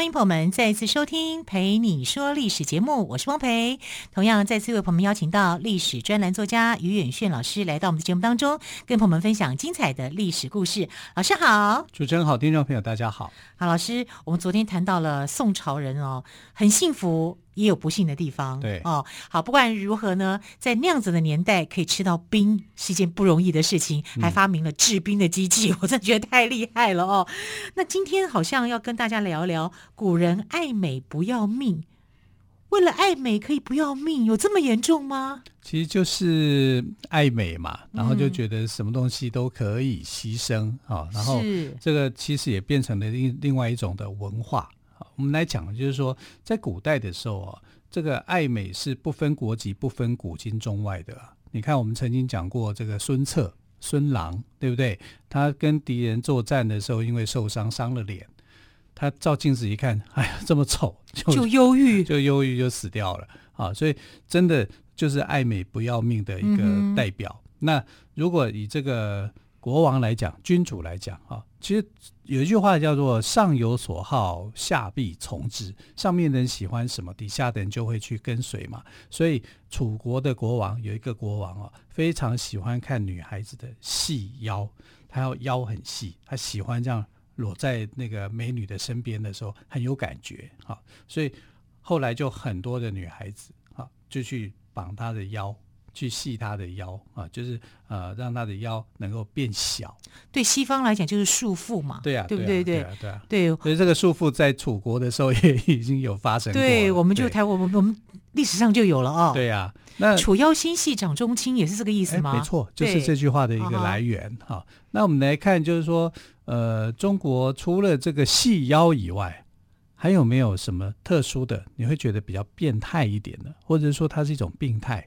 欢迎朋友们再次收听《陪你说历史》节目，我是汪培。同样再次为朋友们邀请到历史专栏作家于远炫老师来到我们的节目当中，跟朋友们分享精彩的历史故事。老师好，主持人好，听众朋友大家好。好，老师，我们昨天谈到了宋朝人哦，很幸福。也有不幸的地方，对哦，好，不管如何呢，在那样子的年代可以吃到冰是一件不容易的事情，还发明了制冰的机器，嗯、我真的觉得太厉害了哦。那今天好像要跟大家聊聊古人爱美不要命，为了爱美可以不要命，有这么严重吗？其实就是爱美嘛，然后就觉得什么东西都可以牺牲啊、嗯哦，然后这个其实也变成了另另外一种的文化。我们来讲，就是说，在古代的时候啊，这个爱美是不分国籍、不分古今中外的。你看，我们曾经讲过这个孙策、孙郎，对不对？他跟敌人作战的时候，因为受伤伤了脸，他照镜子一看，哎呀，这么丑，就就忧郁，就忧郁，就死掉了啊！所以，真的就是爱美不要命的一个代表。嗯、那如果以这个国王来讲，君主来讲，啊，其实有一句话叫做“上有所好，下必从之”。上面的人喜欢什么，底下的人就会去跟随嘛。所以楚国的国王有一个国王啊，非常喜欢看女孩子的细腰，他要腰很细，他喜欢这样裸在那个美女的身边的时候很有感觉啊。所以后来就很多的女孩子啊，就去绑他的腰。去细他的腰啊，就是呃，让他的腰能够变小。对西方来讲，就是束缚嘛。对啊，对不对？对啊，对啊。对，所以这个束缚在楚国的时候也已经有发生过。对，我们就台我们我们历史上就有了哦。对呀，那楚腰纤细掌中轻也是这个意思吗？没错，就是这句话的一个来源哈。那我们来看，就是说，呃，中国除了这个细腰以外，还有没有什么特殊的？你会觉得比较变态一点的，或者说它是一种病态？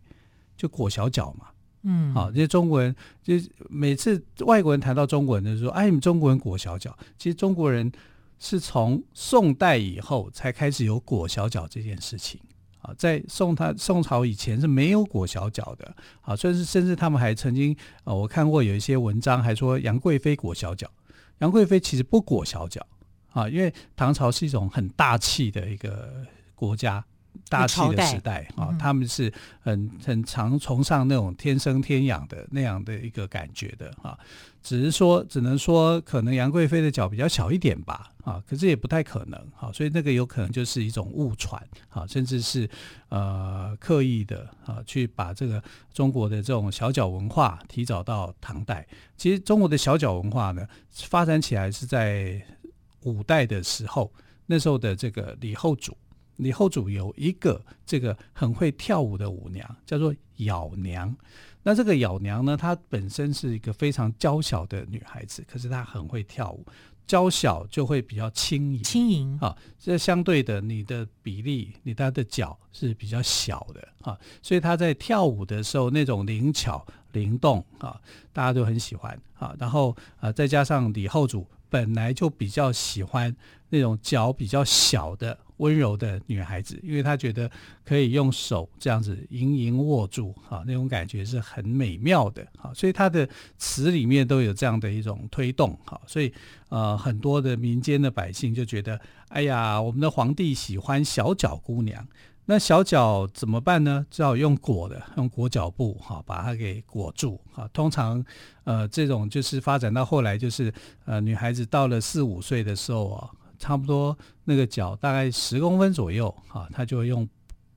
就裹小脚嘛，嗯，好，这些中国人就每次外国人谈到中国人，就说：“哎，你们中国人裹小脚。”其实中国人是从宋代以后才开始有裹小脚这件事情。啊，在宋他宋朝以前是没有裹小脚的。啊，甚至甚至他们还曾经啊，我看过有一些文章还说杨贵妃裹小脚，杨贵妃其实不裹小脚。啊，因为唐朝是一种很大气的一个国家。大气的时代啊、哦，他们是很很常崇尚那种天生天养的那样的一个感觉的啊，只是说只能说可能杨贵妃的脚比较小一点吧啊，可是也不太可能啊，所以那个有可能就是一种误传啊，甚至是呃刻意的啊去把这个中国的这种小脚文化提早到唐代。其实中国的小脚文化呢，发展起来是在五代的时候，那时候的这个李后主。李后主有一个这个很会跳舞的舞娘，叫做咬娘。那这个咬娘呢，她本身是一个非常娇小的女孩子，可是她很会跳舞。娇小就会比较轻盈，轻盈啊。这相对的，你的比例，你她的脚是比较小的啊，所以她在跳舞的时候那种灵巧灵动啊，大家都很喜欢啊。然后啊，再加上李后主本来就比较喜欢那种脚比较小的。温柔的女孩子，因为她觉得可以用手这样子盈盈握住，哈，那种感觉是很美妙的，哈，所以她的词里面都有这样的一种推动，哈，所以呃，很多的民间的百姓就觉得，哎呀，我们的皇帝喜欢小脚姑娘，那小脚怎么办呢？只好用裹的，用裹脚布，哈，把它给裹住，哈，通常呃，这种就是发展到后来，就是呃，女孩子到了四五岁的时候啊。差不多那个脚大概十公分左右啊，他就会用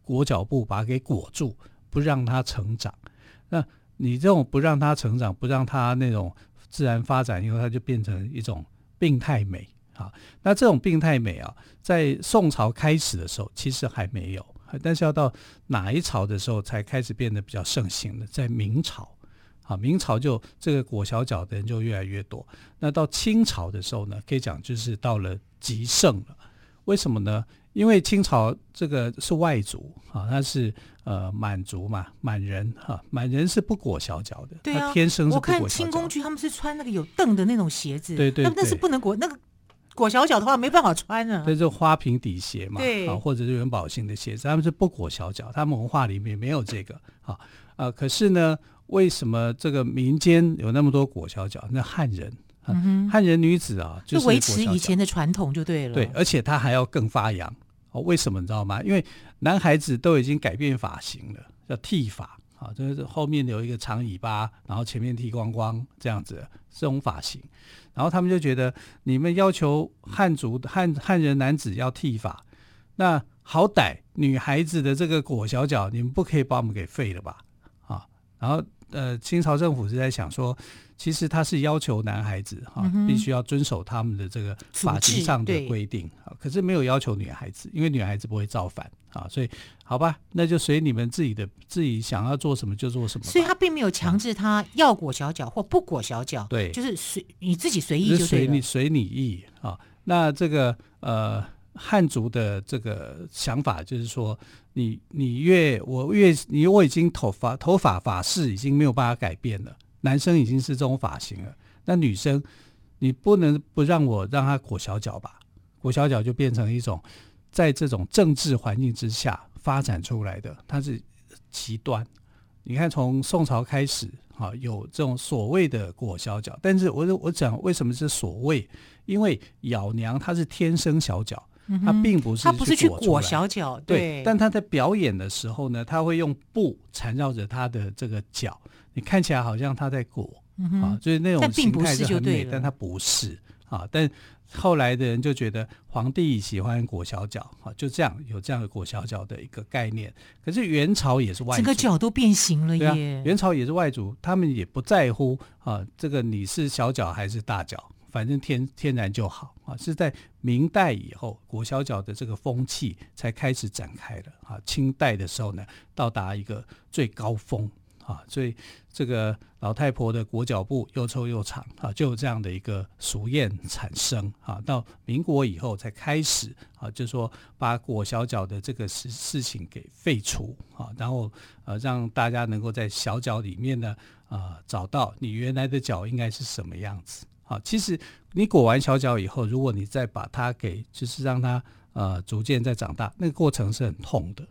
裹脚布把它给裹住，不让它成长。那你这种不让它成长，不让它那种自然发展以后，它就变成一种病态美啊。那这种病态美啊，在宋朝开始的时候其实还没有，但是要到哪一朝的时候才开始变得比较盛行的，在明朝。啊，明朝就这个裹小脚的人就越来越多。那到清朝的时候呢，可以讲就是到了极盛了。为什么呢？因为清朝这个是外族啊，他是呃满族嘛，满人哈，满人是不裹小脚的，对啊，他天生是不裹小脚。我看清宫剧他们是穿那个有凳的那种鞋子，对对，对，那那是不能裹那个。裹小脚的话没办法穿啊，这是花瓶底鞋嘛，对，啊，或者是元宝型的鞋子，他们是不裹小脚，他们文化里面没有这个啊，呃，可是呢，为什么这个民间有那么多裹小脚？那汉人，汉人女子啊，就是维持以前的传统就对了，对，而且她还要更发扬哦，为什么你知道吗？因为男孩子都已经改变发型了，叫剃发。啊，就是后面留一个长尾巴，然后前面剃光光这样子，这种发型。然后他们就觉得，你们要求汉族汉汉人男子要剃发，那好歹女孩子的这个裹小脚，你们不可以把我们给废了吧？啊，然后呃，清朝政府是在想说。其实他是要求男孩子哈、嗯，必须要遵守他们的这个法庭上的规定啊，可是没有要求女孩子，因为女孩子不会造反啊，所以好吧，那就随你们自己的自己想要做什么就做什么。所以他并没有强制他要裹小脚或不裹小脚，对，就是随你自己随意就，随你随你意啊。那这个呃汉族的这个想法就是说，你你越我越你我已经头发头发发式已经没有办法改变了。男生已经是这种发型了，那女生你不能不让我让她裹小脚吧？裹小脚就变成一种在这种政治环境之下发展出来的，它是极端。你看，从宋朝开始，哈，有这种所谓的裹小脚，但是我我讲为什么是所谓？因为咬娘她是天生小脚，她并不是他不是去裹小脚，对。但他在表演的时候呢，他会用布缠绕着他的这个脚。你看起来好像他在裹、嗯、啊，就是那种形态是很美，但，但他不是啊。但后来的人就觉得皇帝喜欢裹小脚啊，就这样有这样的裹小脚的一个概念。可是元朝也是外族，整个脚都变形了耶。元朝也是外族，他们也不在乎啊，这个你是小脚还是大脚，反正天天然就好啊。是在明代以后，裹小脚的这个风气才开始展开了啊。清代的时候呢，到达一个最高峰。啊，所以这个老太婆的裹脚布又臭又长啊，就有这样的一个俗谚产生啊。到民国以后才开始啊，就说把裹小脚的这个事事情给废除啊，然后呃让大家能够在小脚里面呢啊找到你原来的脚应该是什么样子啊。其实你裹完小脚以后，如果你再把它给就是让它呃逐渐在长大，那个过程是很痛的。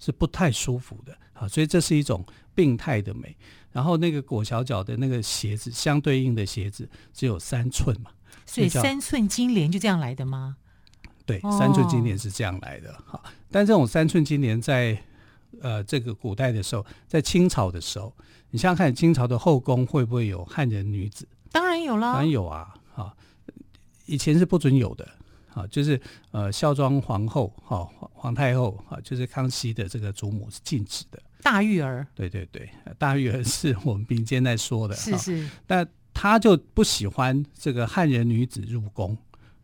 是不太舒服的好，所以这是一种病态的美。然后那个裹小脚的那个鞋子，相对应的鞋子只有三寸嘛，所以三寸金莲就这样来的吗？对，三寸金莲是这样来的。好，但这种三寸金莲在呃这个古代的时候，在清朝的时候，你想想看，清朝的后宫会不会有汉人女子？当然有了，当然有啊。啊，以前是不准有的。啊，就是呃，孝庄皇后哈，皇太后啊，就是康熙的这个祖母是禁止的。大玉儿，对对对，大玉儿是我们民间在说的，是是。但他就不喜欢这个汉人女子入宫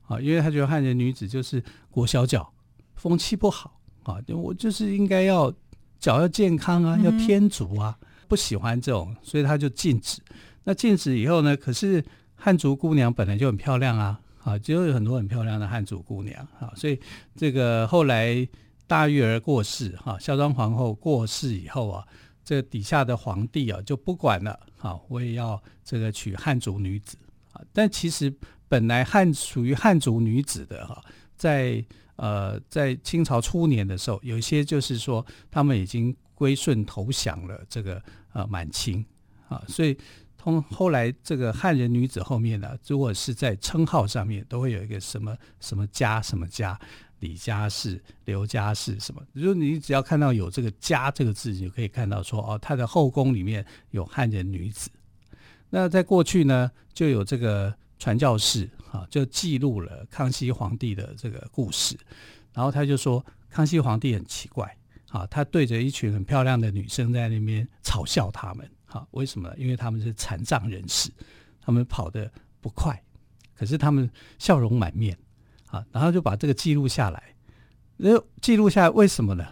啊，因为他觉得汉人女子就是裹小脚，风气不好啊。我就是应该要脚要健康啊，要天足啊，嗯，不喜欢这种，所以他就禁止。那禁止以后呢，可是汉族姑娘本来就很漂亮啊。啊，就有很多很漂亮的汉族姑娘啊，所以这个后来大玉儿过世哈，孝庄皇后过世以后啊，这底下的皇帝啊就不管了，好，我也要这个娶汉族女子啊。但其实本来汉属于汉族女子的哈，在呃在清朝初年的时候，有一些就是说他们已经归顺投降了这个呃满清啊，所以。从后来这个汉人女子后面呢，如果是在称号上面，都会有一个什么什么家什么家，李家氏、刘家氏什么。就是你只要看到有这个“家”这个字，你就可以看到说哦，他的后宫里面有汉人女子。那在过去呢，就有这个传教士啊，就记录了康熙皇帝的这个故事。然后他就说，康熙皇帝很奇怪啊，他对着一群很漂亮的女生在那边嘲笑他们。啊，为什么？因为他们是残障人士，他们跑得不快，可是他们笑容满面啊，然后就把这个记录下来。那记录下来为什么呢？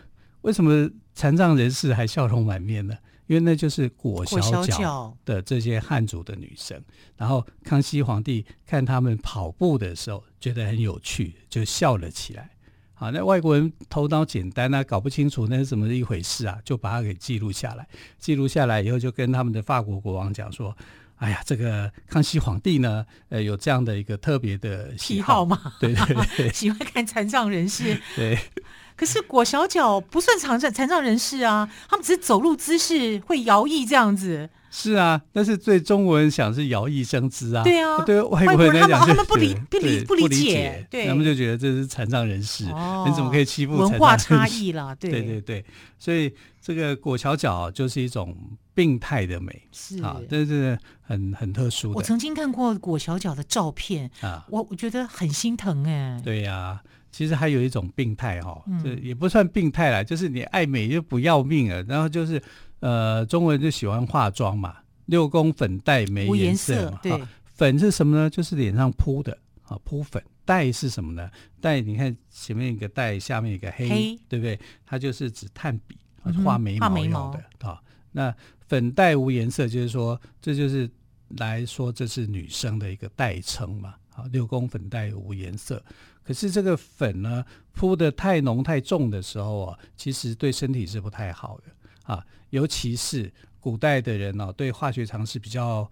为什么残障人士还笑容满面呢？因为那就是裹小脚的这些汉族的女生。然后康熙皇帝看他们跑步的时候觉得很有趣，就笑了起来。好，那外国人头脑简单啊，搞不清楚那是怎么一回事啊，就把它给记录下来。记录下来以后，就跟他们的法国国王讲说：“哎呀，这个康熙皇帝呢，呃，有这样的一个特别的喜好嘛？对对对，喜欢看残障人士。对，可是裹小脚不算残障残障人士啊，他们只是走路姿势会摇曳这样子。”是啊，但是对中国人想是摇曳生姿啊。对啊，对外国人来讲，他们不理不理不理解，对，他们就觉得这是残障人士，你怎么可以欺负？文化差异啦，对对对，所以这个裹小脚就是一种病态的美，是啊，这是很很特殊的。我曾经看过裹小脚的照片啊，我我觉得很心疼哎。对呀，其实还有一种病态哈，这也不算病态啦，就是你爱美就不要命了，然后就是。呃，中国人就喜欢化妆嘛，六宫粉黛没颜色嘛。对，粉是什么呢？就是脸上铺的啊，铺粉。黛是什么呢？黛，你看前面一个黛，下面一个黑，黑对不对？它就是指炭笔啊，画眉毛用的啊。那粉黛无颜色，就是说，这就是来说这是女生的一个代称嘛。啊，六宫粉黛无颜色。可是这个粉呢，铺的太浓太重的时候啊，其实对身体是不太好的。啊，尤其是古代的人哦，对化学常识比较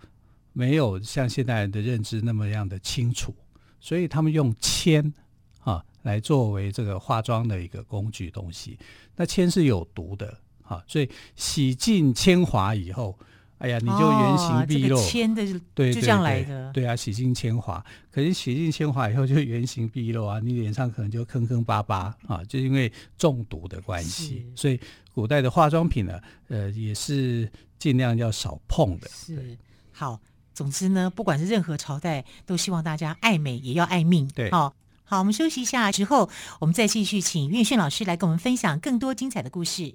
没有像现代人的认知那么样的清楚，所以他们用铅啊来作为这个化妆的一个工具东西。那铅是有毒的啊，所以洗净铅华以后。哎呀，你就原形毕露，铅、哦这个、的对，就这样来的。对啊，洗尽铅华，可是洗尽铅华以后就原形毕露啊，你脸上可能就坑坑巴巴啊，就因为中毒的关系。所以古代的化妆品呢，呃，也是尽量要少碰的。是好，总之呢，不管是任何朝代，都希望大家爱美也要爱命。对，好，好，我们休息一下之后，我们再继续请韵炫老师来跟我们分享更多精彩的故事。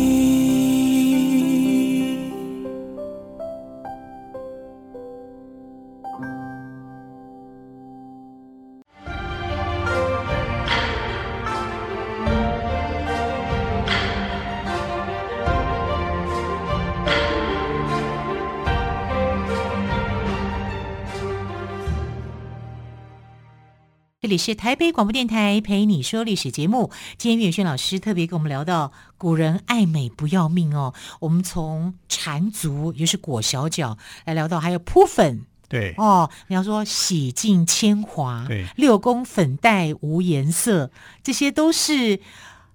这里是台北广播电台陪你说历史节目。今天岳轩老师特别跟我们聊到古人爱美不要命哦。我们从缠足，也就是裹小脚，来聊到还有铺粉，对哦。你要说洗尽铅华，对，六宫粉黛无颜色，这些都是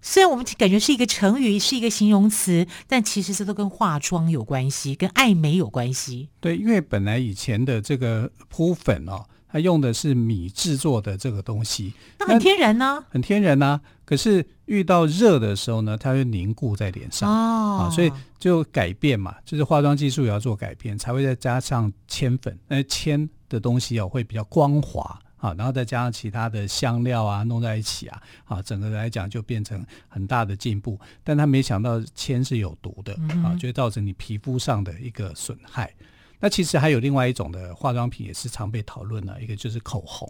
虽然我们感觉是一个成语，是一个形容词，但其实这都跟化妆有关系，跟爱美有关系。对，因为本来以前的这个铺粉哦。它用的是米制作的这个东西，那很天然呢？很天然呐。可是遇到热的时候呢，它会凝固在脸上啊，所以就改变嘛，就是化妆技术也要做改变，才会再加上铅粉。那铅的东西哦，会比较光滑啊，然后再加上其他的香料啊，弄在一起啊，啊，整个来讲就变成很大的进步。但他没想到铅是有毒的啊，就会造成你皮肤上的一个损害。那其实还有另外一种的化妆品也是常被讨论的，一个就是口红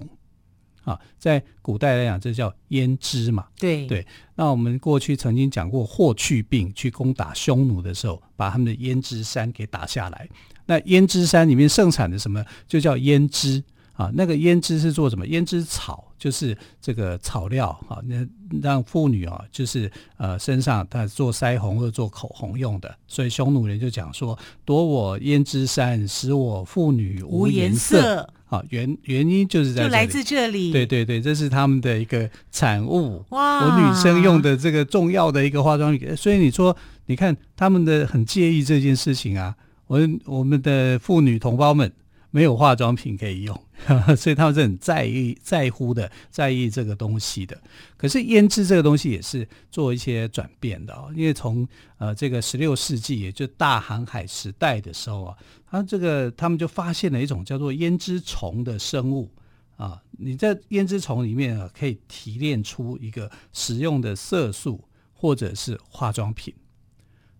啊，在古代来讲，这叫胭脂嘛。对对。那我们过去曾经讲过，霍去病去攻打匈奴的时候，把他们的胭脂山给打下来。那胭脂山里面盛产的什么，就叫胭脂啊。那个胭脂是做什么？胭脂草。就是这个草料啊，那让妇女啊，就是呃身上她做腮红或者做口红用的。所以匈奴人就讲说：“夺我胭脂山，使我妇女无颜色。”啊，原原因就是在这里，就来自这里。对对对，这是他们的一个产物。哇，我女生用的这个重要的一个化妆品。所以你说，你看他们的很介意这件事情啊。我我们的妇女同胞们。没有化妆品可以用，所以他们是很在意、在乎的，在意这个东西的。可是胭脂这个东西也是做一些转变的哦，因为从呃这个十六世纪，也就大航海时代的时候啊，他这个他们就发现了一种叫做胭脂虫的生物啊，你在胭脂虫里面啊可以提炼出一个使用的色素或者是化妆品。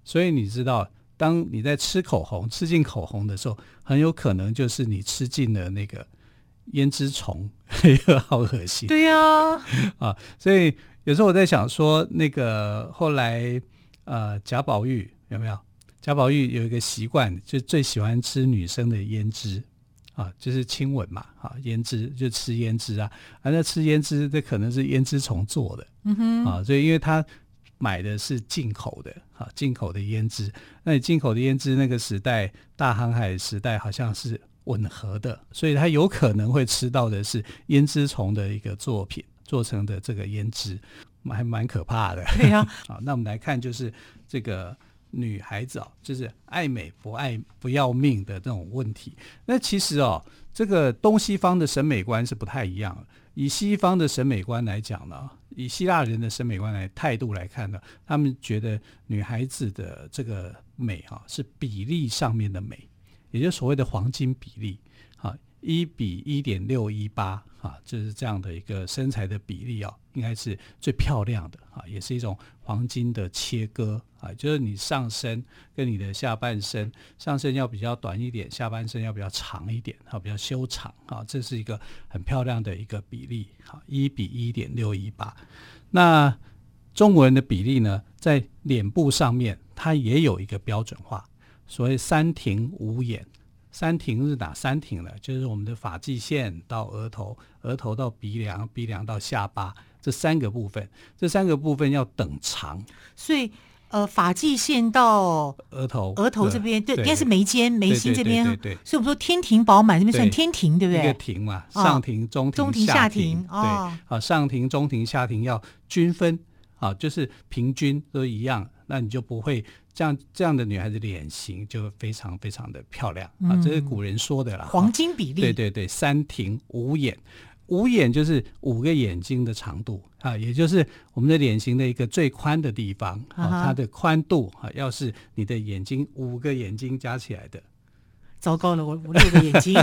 所以你知道，当你在吃口红、吃进口红的时候，很有可能就是你吃进了那个胭脂虫，好恶心。对呀，啊，所以有时候我在想说，那个后来呃，贾宝玉有没有？贾宝玉有一个习惯，就最喜欢吃女生的胭脂啊，就是亲吻嘛，啊，胭脂就吃胭脂啊，啊，那吃胭脂这可能是胭脂虫做的，嗯哼，啊，所以因为他买的是进口的，啊，进口的胭脂，那你进口的胭脂那个时代大航海时代好像是吻合的，所以他有可能会吃到的是胭脂虫的一个作品做成的这个胭脂，还蛮可怕的。对呀，啊，那我们来看就是这个。女孩子哦，就是爱美不爱不要命的这种问题。那其实哦，这个东西方的审美观是不太一样的。以西方的审美观来讲呢，以希腊人的审美观来态度来看呢，他们觉得女孩子的这个美哈是比例上面的美，也就是所谓的黄金比例。啊一比一点六一八啊，就是这样的一个身材的比例啊，应该是最漂亮的啊，也是一种黄金的切割啊，就是你上身跟你的下半身，上身要比较短一点，下半身要比较长一点啊，比较修长啊，这是一个很漂亮的一个比例啊，一比一点六一八。那中国人的比例呢，在脸部上面，它也有一个标准化，所谓三庭五眼。三庭是哪三庭呢？就是我们的发际线到额头，额头到鼻梁，鼻梁到下巴这三个部分，这三个部分要等长。所以，呃，发际线到额头，额头这边对，应该是眉间、眉心这边。对对。所以我们说天庭饱满这边算天庭，对不对？一个庭嘛，上庭、中庭、中庭、下庭。对，啊，上庭、中庭、下庭要均分，啊，就是平均都一样，那你就不会。这样这样的女孩子脸型就非常非常的漂亮、嗯、啊！这是古人说的啦，黄金比例。对对对，三庭五眼，五眼就是五个眼睛的长度啊，也就是我们的脸型的一个最宽的地方啊，它的宽度啊，要是你的眼睛五个眼睛加起来的，糟糕了，我我六个眼睛，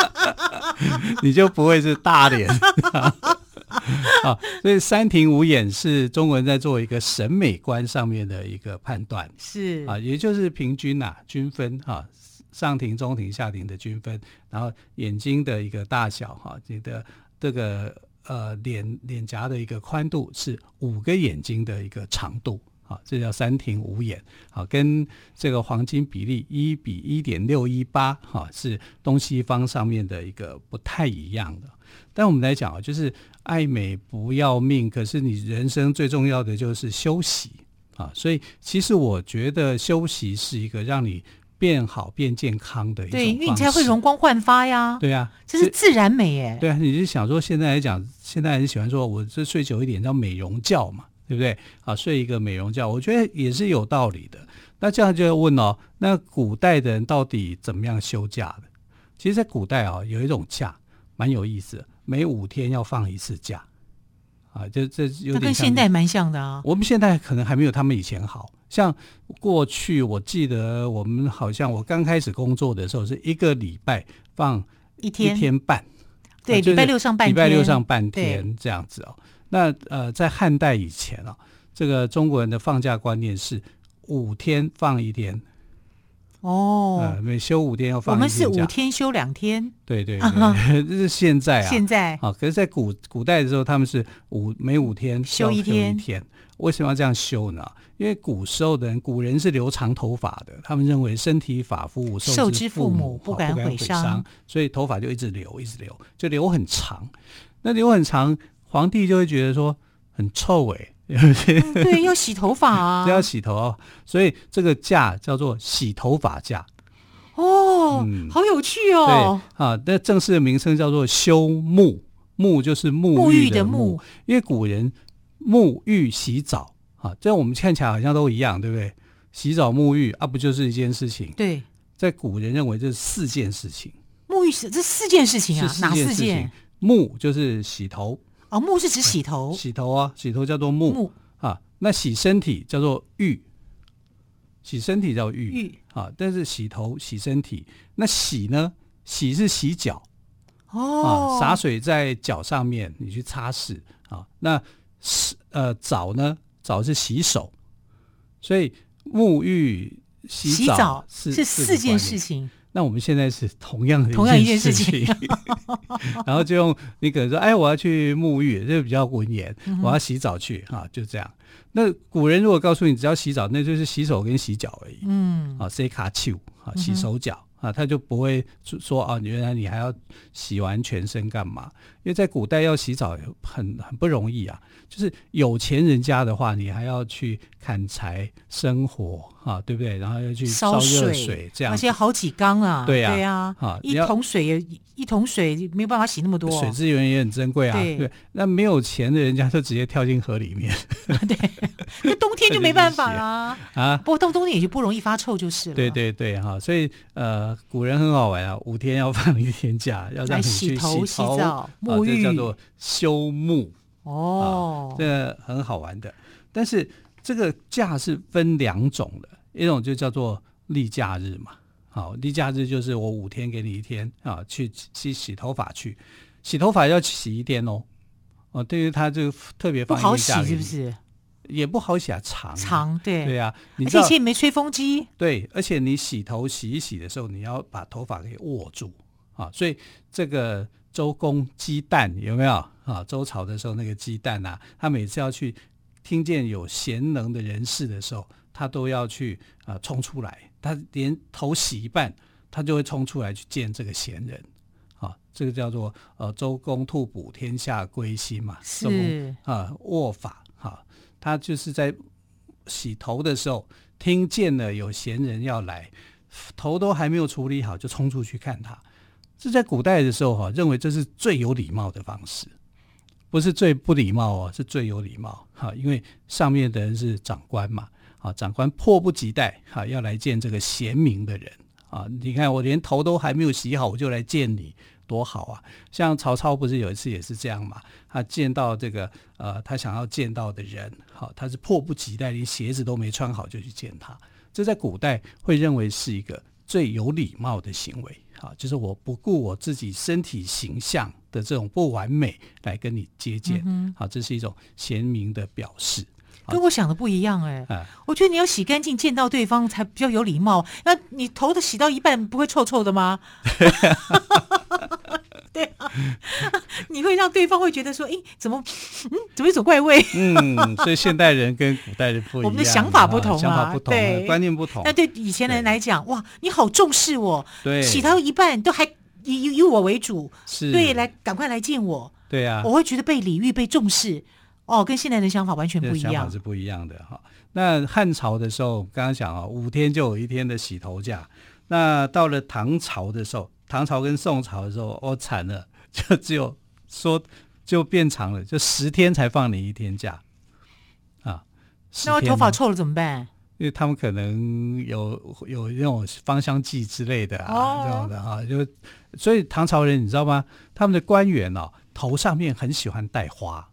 你就不会是大脸。啊，所以三庭五眼是中国人在做一个审美观上面的一个判断，是。啊，也就是平均呐、啊，均分哈、啊，上庭、中庭、下庭的均分，然后眼睛的一个大小哈，你的这个呃脸脸颊的一个宽度是五个眼睛的一个长度，啊，这叫三庭五眼，啊，跟这个黄金比例一比一点六一八，哈，是东西方上面的一个不太一样的。但我们来讲啊，就是爱美不要命，可是你人生最重要的就是休息啊。所以其实我觉得休息是一个让你变好、变健康的一种方式。对，因为你才会容光焕发呀。对呀、啊，这是自然美耶。对啊，你是想说现在来讲，现在很喜欢说，我这睡久一点叫美容觉嘛，对不对？啊，睡一个美容觉，我觉得也是有道理的。那这样就要问哦，那古代的人到底怎么样休假的？其实，在古代啊，有一种假蛮有意思的。每五天要放一次假，啊，就这有点跟现代蛮像的啊。我们现在可能还没有他们以前好，像过去我记得我们好像我刚开始工作的时候是一个礼拜放一天一天半，对，礼拜六上半天，礼拜六上半天这样子哦。那呃，在汉代以前啊，这个中国人的放假观念是五天放一天。哦、呃，每休五天要放一天假。我们是五天休两天。对对对，这是现在啊。现在啊，可是，在古古代的时候，他们是五每五天休一天。为什么要这样休呢？因为古时候的人，古人是留长头发的，他们认为身体发肤受之父母，不敢毁伤，所以头发就一直留，一直留，就留很长。那留很长，皇帝就会觉得说很臭哎、欸。嗯、对，要洗头发啊，要洗头哦，所以这个假叫做洗头发假。哦、嗯，好有趣哦。对啊，那正式的名称叫做修沐，沐就是沐浴的沐，因为古人沐浴洗澡啊，这样我们看起来好像都一样，对不对？洗澡沐浴啊，不就是一件事情？对，在古人认为这是四件事情。沐浴是这四件事情啊，哪四件？沐就是洗头。哦，沐是指洗头，洗头啊，洗头叫做沐，沐啊。那洗身体叫做浴，洗身体叫浴，浴啊。但是洗头、洗身体，那洗呢？洗是洗脚，哦，啊，洒水在脚上面，你去擦拭啊。那是呃澡呢，澡是洗手，所以沐浴、洗澡是是四件事情。那我们现在是同样的同样一件事情，然后就用你可能说，哎，我要去沐浴，这个比较文言，我要洗澡去哈，就这样。那古人如果告诉你只要洗澡，那就是洗手跟洗脚而已。嗯，啊，洗卡丘啊，洗手脚啊，他就不会说啊，原来你还要洗完全身干嘛？因为在古代要洗澡很很不容易啊。就是有钱人家的话，你还要去砍柴生火啊，对不对？然后要去烧热水，这样，而且好几缸啊，对呀，对呀，啊，一桶水也一桶水没有办法洗那么多，水资源也很珍贵啊。对，那没有钱的人家就直接跳进河里面。对，那冬天就没办法啦 啊。不过到冬天也就不容易发臭就是了。对对对哈，所以呃，古人很好玩啊，五天要放一天假，要让你去洗头、洗澡、沐浴，这叫做休沐。哦，这很好玩的，但是这个假是分两种的，一种就叫做例假日嘛。好，例假日就是我五天给你一天啊，去去洗头发去，洗头发要洗一天哦。哦，对于他就特别放好洗是不是？也不好洗啊，长长对对啊，而且没吹风机。对，而且你洗头洗一洗的时候，你要把头发给握住啊，所以这个。周公鸡蛋有没有啊？周朝的时候那个鸡蛋啊，他每次要去听见有贤能的人士的时候，他都要去啊冲出来。他连头洗一半，他就会冲出来去见这个贤人。啊，这个叫做呃周公吐哺，天下归心嘛。是啊，握法哈，他就是在洗头的时候，听见了有贤人要来，头都还没有处理好，就冲出去看他。这在古代的时候哈，认为这是最有礼貌的方式，不是最不礼貌哦，是最有礼貌哈，因为上面的人是长官嘛，啊，长官迫不及待哈要来见这个贤明的人啊，你看我连头都还没有洗好，我就来见你，多好啊！像曹操不是有一次也是这样嘛，他见到这个呃他想要见到的人，好，他是迫不及待，连鞋子都没穿好就去见他，这在古代会认为是一个最有礼貌的行为。啊，就是我不顾我自己身体形象的这种不完美来跟你接见，好、嗯好，这是一种贤明的表示，跟我想的不一样哎、欸。啊、我觉得你要洗干净见到对方才比较有礼貌。那你头的洗到一半不会臭臭的吗？对啊，你会让对方会觉得说，哎，怎么，嗯，怎么一种怪味？嗯，所以现代人跟古代人不一样，我们的想法不同啊，想法不同，对，观念不同。那对以前人来讲，哇，你好重视我，对，洗到一半都还以以以我为主，是，对，来赶快来见我，对啊，我会觉得被礼遇、被重视，哦，跟现在的想法完全不一样，想法是不一样的哈。那汉朝的时候，刚刚讲啊，五天就有一天的洗头假。那到了唐朝的时候。唐朝跟宋朝的时候，我、哦、惨了，就只有说就变长了，就十天才放你一天假啊。那我头发臭了怎么办？因为他们可能有有那种芳香剂之类的啊，哦、这样的啊，就所以唐朝人你知道吗？他们的官员哦，头上面很喜欢戴花。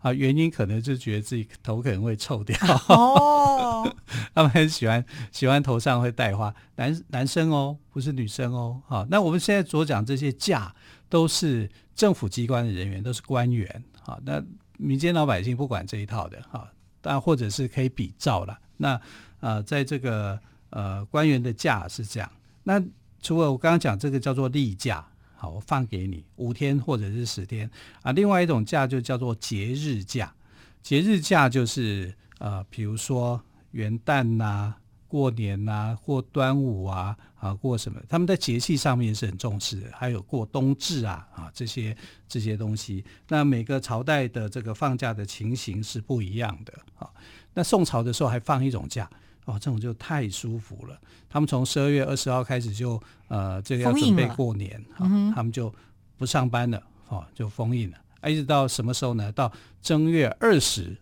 啊，原因可能就觉得自己头可能会臭掉哦，他们很喜欢喜欢头上会戴花，男男生哦，不是女生哦。好，那我们现在所讲这些假都是政府机关的人员，都是官员。好，那民间老百姓不管这一套的哈，但或者是可以比照了。那呃，在这个呃官员的假是这样。那除了我刚刚讲这个叫做例假。好，我放给你五天或者是十天啊。另外一种假就叫做节日假，节日假就是呃，比如说元旦呐、过年呐、啊、过端午啊啊，过什么？他们在节气上面是很重视的。还有过冬至啊啊，这些这些东西。那每个朝代的这个放假的情形是不一样的啊。那宋朝的时候还放一种假。哦，这种就太舒服了。他们从十二月二十号开始就呃，这个要准备过年，哈、哦，他们就不上班了，哦，就封印了。一直到什么时候呢？到正月二十，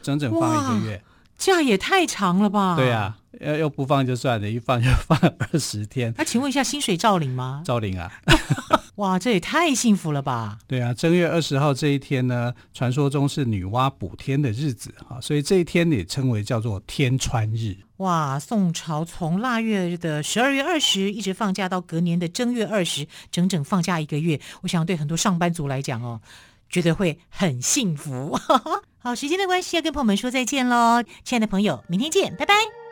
整整放一个月，假也太长了吧？对呀、啊，要要不放就算了，一放就放二十天。那请问一下，薪水照领吗？照领啊。哇，这也太幸福了吧！对啊，正月二十号这一天呢，传说中是女娲补天的日子啊，所以这一天也称为叫做天穿日。哇，宋朝从腊月的十二月二十一直放假到隔年的正月二十，整整放假一个月。我想对很多上班族来讲哦，觉得会很幸福。好，时间的关系要跟朋友们说再见喽，亲爱的朋友，明天见，拜拜。